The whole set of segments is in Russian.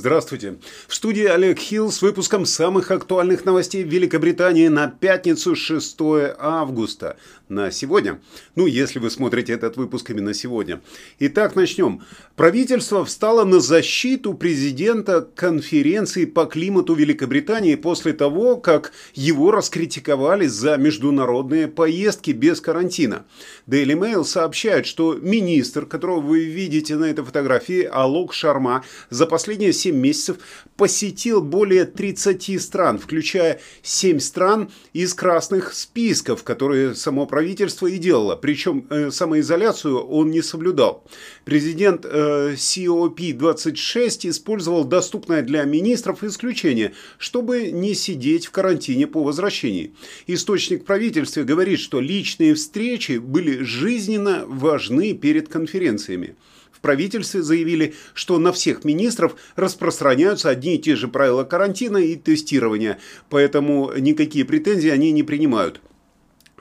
Здравствуйте. Студии Олег Хилл с выпуском самых актуальных новостей Великобритании на пятницу 6 августа. На сегодня. Ну, если вы смотрите этот выпуск именно сегодня. Итак, начнем. Правительство встало на защиту президента конференции по климату Великобритании после того, как его раскритиковали за международные поездки без карантина. Daily Mail сообщает, что министр, которого вы видите на этой фотографии, Алок Шарма, за последние 7 месяцев посетил более 30 стран, включая 7 стран из красных списков, которые само правительство и делало. Причем э, самоизоляцию он не соблюдал. Президент э, COP26 использовал доступное для министров исключение, чтобы не сидеть в карантине по возвращении. Источник правительства говорит, что личные встречи были жизненно важны перед конференциями. В правительстве заявили, что на всех министров распространяются одни и те же правила карантина и тестирования, поэтому никакие претензии они не принимают.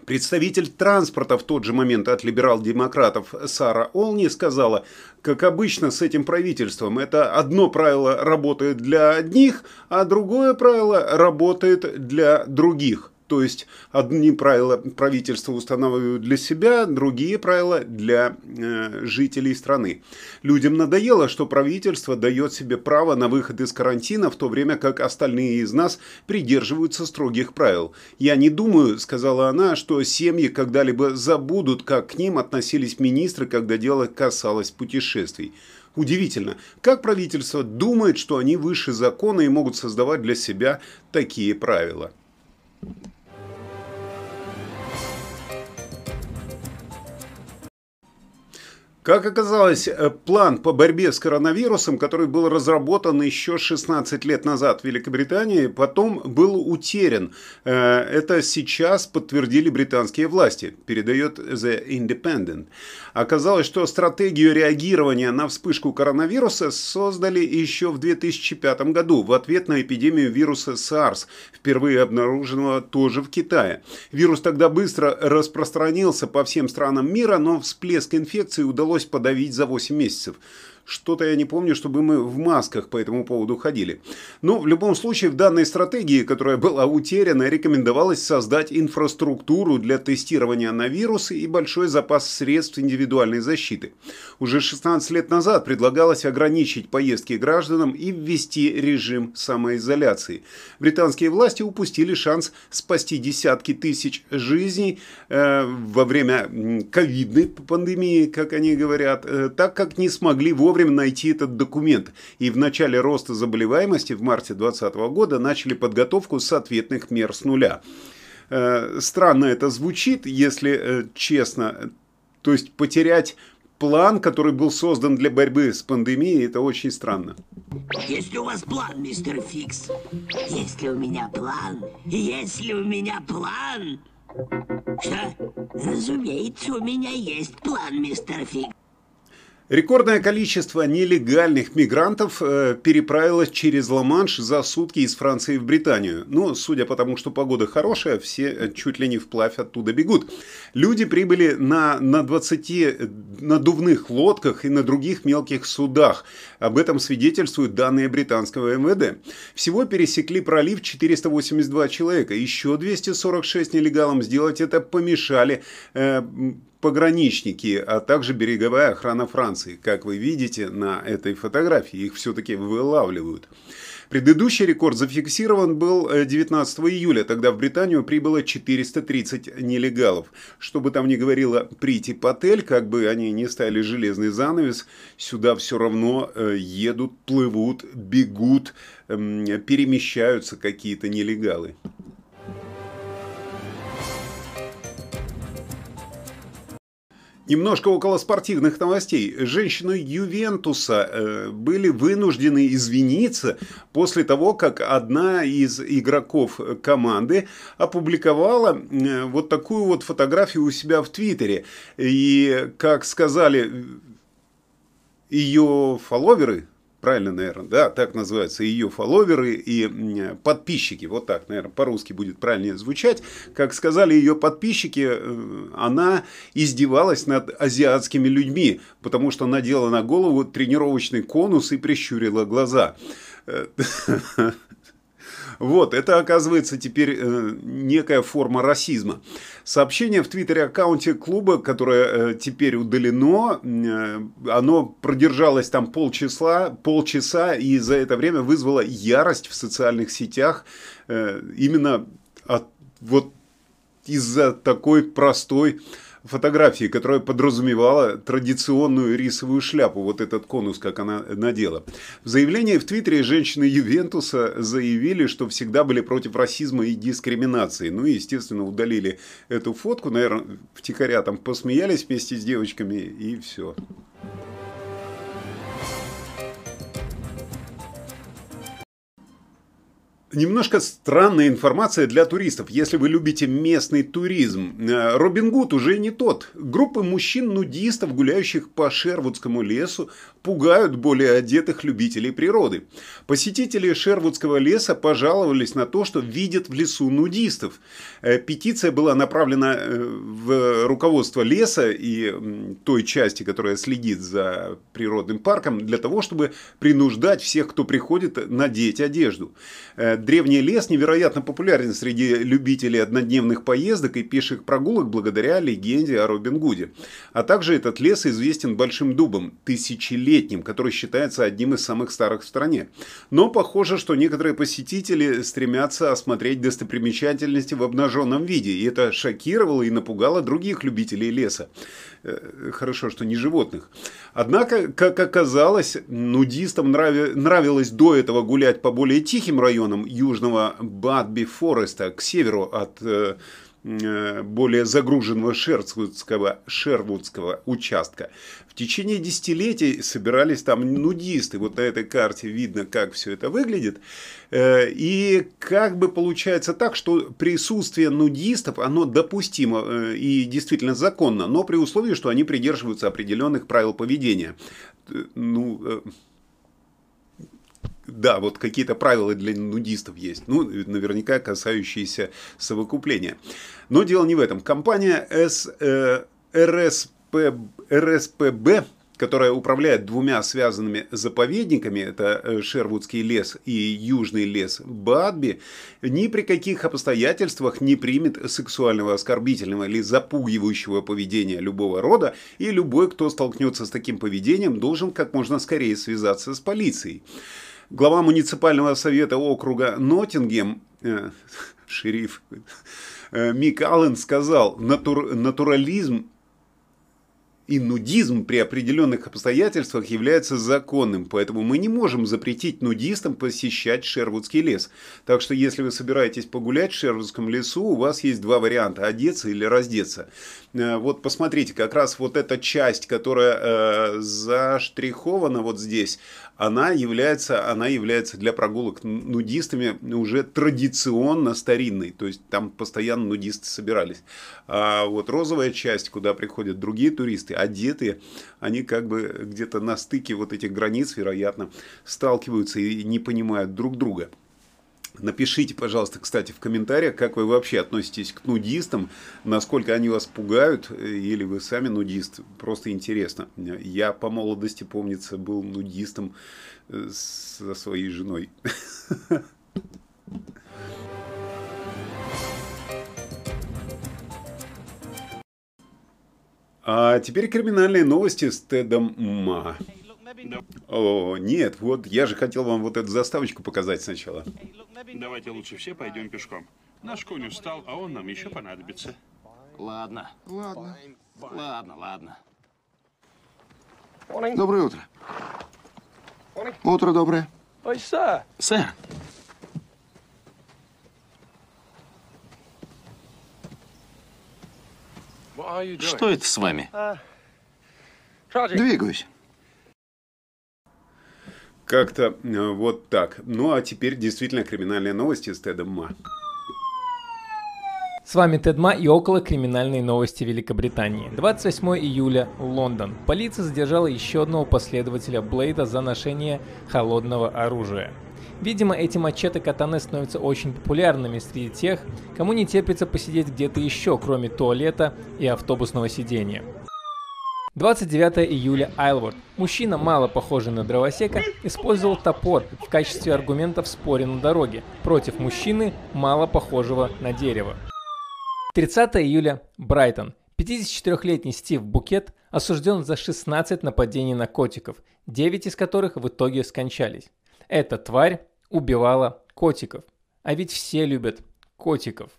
Представитель транспорта в тот же момент от либерал-демократов Сара Олни сказала, как обычно с этим правительством, это одно правило работает для одних, а другое правило работает для других. То есть одни правила правительства устанавливают для себя, другие правила для э, жителей страны. Людям надоело, что правительство дает себе право на выход из карантина, в то время как остальные из нас придерживаются строгих правил. Я не думаю, сказала она, что семьи когда-либо забудут, как к ним относились министры, когда дело касалось путешествий. Удивительно, как правительство думает, что они выше закона и могут создавать для себя такие правила. Как оказалось, э, план по борьбе с коронавирусом, который был разработан еще 16 лет назад в Великобритании, потом был утерян. Э, это сейчас подтвердили британские власти, передает The Independent. Оказалось, что стратегию реагирования на вспышку коронавируса создали еще в 2005 году в ответ на эпидемию вируса SARS, впервые обнаруженного тоже в Китае. Вирус тогда быстро распространился по всем странам мира, но всплеск инфекции удалось удалось подавить за 8 месяцев. Что-то я не помню, чтобы мы в масках по этому поводу ходили. Но в любом случае в данной стратегии, которая была утеряна, рекомендовалось создать инфраструктуру для тестирования на вирусы и большой запас средств индивидуальной защиты. Уже 16 лет назад предлагалось ограничить поездки гражданам и ввести режим самоизоляции. Британские власти упустили шанс спасти десятки тысяч жизней э, во время ковидной пандемии, как они говорят, э, так как не смогли вовремя вовремя найти этот документ, и в начале роста заболеваемости в марте 2020 года начали подготовку соответных мер с нуля. Э, странно это звучит, если э, честно. То есть потерять план, который был создан для борьбы с пандемией, это очень странно. Есть ли у вас план, мистер Фикс? Есть ли у меня план? Есть ли у меня план? Что? Разумеется, у меня есть план, мистер Фикс. Рекордное количество нелегальных мигрантов э, переправилось через Ла-Манш за сутки из Франции в Британию. Но, судя по тому, что погода хорошая, все э, чуть ли не вплавь оттуда бегут. Люди прибыли на, на 20 надувных лодках и на других мелких судах. Об этом свидетельствуют данные британского МВД. Всего пересекли пролив 482 человека. Еще 246 нелегалам сделать это помешали э, пограничники, а также береговая охрана Франции. Как вы видите на этой фотографии, их все-таки вылавливают. Предыдущий рекорд зафиксирован был 19 э, июля, тогда в Британию прибыло 430 нелегалов. Что бы там ни говорила Прити Патель, как бы они ни ставили железный занавес, сюда все равно э, едут, плывут, бегут, эм, перемещаются какие-то нелегалы. Немножко около спортивных новостей. Женщины Ювентуса э, были вынуждены извиниться после того, как одна из игроков команды опубликовала э, вот такую вот фотографию у себя в Твиттере. И, как сказали ее фолловеры, Правильно, наверное, да, так называются ее фолловеры и подписчики. Вот так, наверное, по-русски будет правильнее звучать. Как сказали ее подписчики, э, она издевалась над азиатскими людьми, потому что надела на голову тренировочный конус и прищурила глаза. Вот, это оказывается теперь э, некая форма расизма. Сообщение в твиттере аккаунте клуба, которое э, теперь удалено, э, оно продержалось там полчаса, полчаса и за это время вызвало ярость в социальных сетях э, именно от, вот из-за такой простой фотографии, которая подразумевала традиционную рисовую шляпу, вот этот конус, как она надела. В заявлении в Твиттере женщины Ювентуса заявили, что всегда были против расизма и дискриминации. Ну и, естественно, удалили эту фотку, наверное, втихаря там посмеялись вместе с девочками и все. Немножко странная информация для туристов, если вы любите местный туризм. Э, Робин Гуд уже не тот. Группы мужчин-нудистов, гуляющих по Шервудскому лесу, пугают более одетых любителей природы. Посетители Шервудского леса пожаловались на то, что видят в лесу нудистов. Э, петиция была направлена э, в руководство леса и той части, которая следит за природным парком, для того, чтобы принуждать всех, кто приходит, надеть одежду древний лес невероятно популярен среди любителей однодневных поездок и пеших прогулок благодаря легенде о Робин Гуде. А также этот лес известен большим дубом, тысячелетним, который считается одним из самых старых в стране. Но похоже, что некоторые посетители стремятся осмотреть достопримечательности в обнаженном виде, и это шокировало и напугало других любителей леса. Э, хорошо, что не животных. Однако, как оказалось, нудистам нрави, нравилось до этого гулять по более тихим районам южного Бадби Фореста к северу от э, Э, более загруженного шервудского, шервудского участка. В течение десятилетий собирались там нудисты. Вот на этой карте видно, как все это выглядит. Э, и как бы получается так, что присутствие нудистов, оно допустимо и действительно законно, но при условии, что они придерживаются определенных правил поведения. Ну, да, вот какие-то правила для нудистов есть. Ну, наверняка касающиеся совокупления. Но дело не в этом. Компания S, э, RSP, RSPB которая управляет двумя связанными заповедниками, это э, Шервудский лес и Южный лес Бадби, ни при каких обстоятельствах не примет сексуального оскорбительного или запугивающего поведения любого рода, и любой, кто столкнется с таким поведением, должен как можно скорее связаться с полицией. Глава муниципального совета округа Ноттингем, э, шериф э, Мик Аллен сказал, натур, натурализм и нудизм при определенных обстоятельствах является законным, поэтому мы не можем запретить нудистам посещать Шервудский лес. Так что если вы собираетесь погулять в Шервудском лесу, у вас есть два варианта – одеться или раздеться. Э, вот посмотрите, как раз вот эта часть, которая э, заштрихована вот здесь, она является, она является для прогулок нудистами уже традиционно старинной, то есть там постоянно нудисты собирались. А вот розовая часть, куда приходят другие туристы, одетые, они как бы где-то на стыке вот этих границ, вероятно, сталкиваются и не понимают друг друга. Напишите, пожалуйста, кстати, в комментариях, как вы вообще относитесь к нудистам, насколько они вас пугают, или вы сами нудист. Просто интересно. Я по молодости, помнится, был нудистом э, со своей женой. А теперь криминальные новости с Тедом Ма. О, нет, вот я же хотел вам вот эту заставочку показать сначала. Давайте лучше все пойдем пешком. Наш конь устал, а он нам еще понадобится. Ладно. Ладно. Ладно, ладно. Доброе утро. Утро доброе. Сэр, что это с вами? Двигаюсь. Как-то э, вот так. Ну а теперь действительно криминальные новости с Тедом Ма. С вами Тедма и около криминальной новости Великобритании. 28 июля, Лондон. Полиция задержала еще одного последователя Блейда за ношение холодного оружия. Видимо, эти мачете катаны становятся очень популярными среди тех, кому не терпится посидеть где-то еще, кроме туалета и автобусного сидения. 29 июля Айлворд. Мужчина, мало похожий на дровосека, использовал топор в качестве аргумента в споре на дороге против мужчины, мало похожего на дерево. 30 июля. Брайтон. 54-летний Стив Букет осужден за 16 нападений на котиков, 9 из которых в итоге скончались. Эта тварь убивала котиков. А ведь все любят котиков.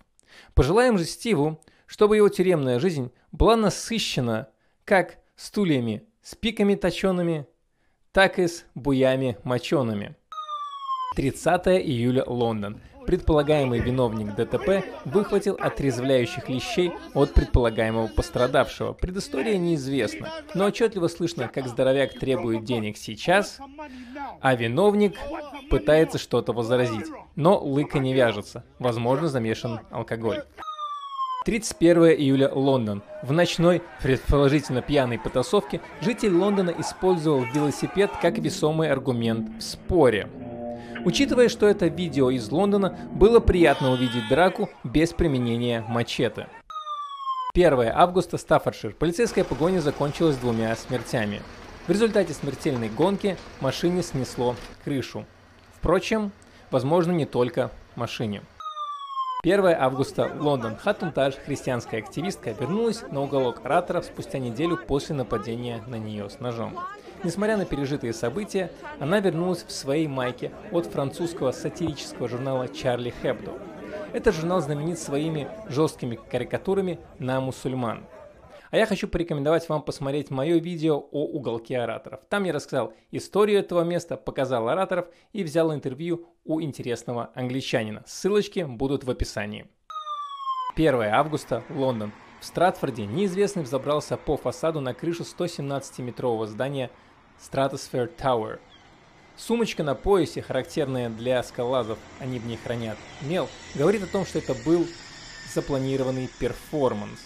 Пожелаем же Стиву, чтобы его тюремная жизнь была насыщена как стульями с пиками точеными, так и с буями мочеными. 30 июля Лондон. Предполагаемый виновник ДТП выхватил отрезвляющих лещей от предполагаемого пострадавшего. Предыстория неизвестна, но отчетливо слышно, как здоровяк требует денег сейчас, а виновник пытается что-то возразить. Но лыка не вяжется, возможно замешан алкоголь. 31 июля Лондон. В ночной, предположительно пьяной потасовке, житель Лондона использовал велосипед как весомый аргумент в споре. Учитывая, что это видео из Лондона, было приятно увидеть драку без применения мачете. 1 августа, Стаффордшир. Полицейская погоня закончилась двумя смертями. В результате смертельной гонки машине снесло крышу. Впрочем, возможно не только машине. 1 августа, Лондон. Хатунтаж, христианская активистка, вернулась на уголок ораторов спустя неделю после нападения на нее с ножом. Несмотря на пережитые события, она вернулась в своей майке от французского сатирического журнала «Чарли Хэбдо». Этот журнал знаменит своими жесткими карикатурами на мусульман. А я хочу порекомендовать вам посмотреть мое видео о уголке ораторов. Там я рассказал историю этого места, показал ораторов и взял интервью у интересного англичанина. Ссылочки будут в описании. 1 августа, Лондон. В Стратфорде неизвестный взобрался по фасаду на крышу 117-метрового здания Stratosphere Tower. Сумочка на поясе, характерная для скалазов, они в ней хранят, мел, говорит о том, что это был запланированный перформанс.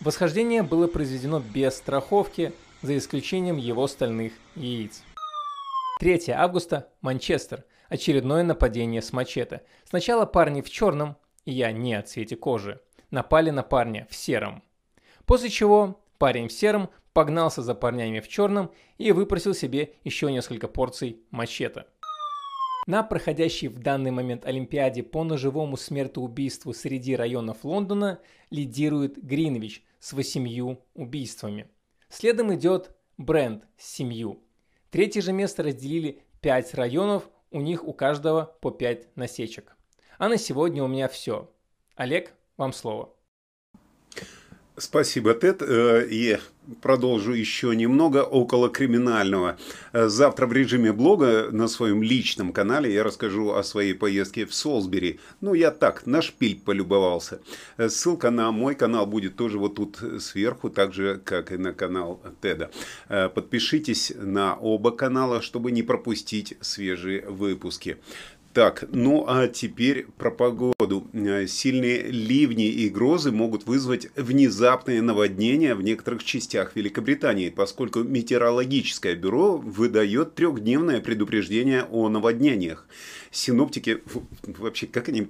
Восхождение было произведено без страховки, за исключением его стальных яиц. 3 августа, Манчестер. Очередное нападение с мачете. Сначала парни в черном, и я не о цвете кожи, напали на парня в сером. После чего парень в сером погнался за парнями в черном и выпросил себе еще несколько порций мачете. На проходящей в данный момент Олимпиаде по ножевому смертоубийству среди районов Лондона лидирует Гринвич с восемью убийствами. Следом идет Бренд с семью. Третье же место разделили пять районов, у них у каждого по пять насечек. А на сегодня у меня все. Олег, вам слово. Спасибо, Тед. Э, и продолжу еще немного около криминального. Э, завтра в режиме блога на своем личном канале я расскажу о своей поездке в Солсбери. Ну, я так, на шпиль полюбовался. Э, ссылка на мой канал будет тоже вот тут сверху, так же, как и на канал Теда. Подпишитесь на оба канала, чтобы не пропустить свежие выпуски. Так, ну а теперь про погоду. Э, сильные ливни и грозы могут вызвать внезапные наводнения в некоторых частях Великобритании, поскольку метеорологическое бюро выдает трехдневное предупреждение о наводнениях. Синоптики, вообще, как они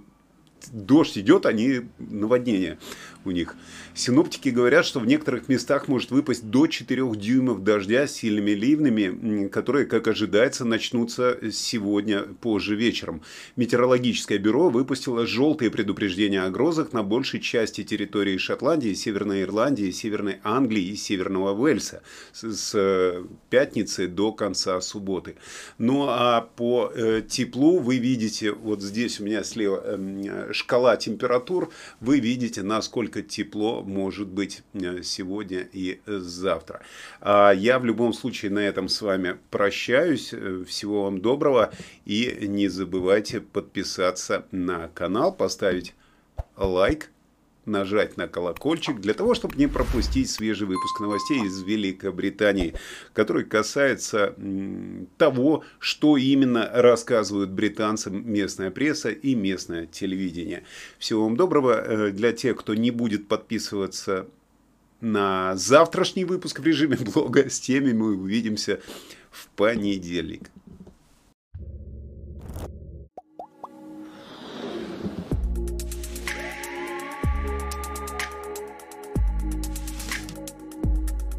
дождь идет, они наводнения у них. Синоптики говорят, что в некоторых местах может выпасть до 4 дюймов дождя с сильными ливнями, которые, как ожидается, начнутся сегодня позже вечером. Метеорологическое бюро выпустило желтые предупреждения о грозах на большей части территории Шотландии, Северной Ирландии, Северной Англии и Северного Уэльса с э, пятницы до конца субботы. Ну а по э, теплу вы видите, вот здесь у меня слева э, шкала температур, вы видите, насколько тепло может быть э, сегодня и завтра. А я в любом случае на этом с вами прощаюсь. Э, всего вам доброго. И не забывайте подписаться на канал, поставить лайк нажать на колокольчик для того, чтобы не пропустить свежий выпуск новостей из Великобритании, который касается того, что именно рассказывают британцам местная пресса и местное телевидение. Всего вам доброго. Э, для тех, кто не будет подписываться на завтрашний выпуск в режиме блога, с теми мы увидимся в понедельник.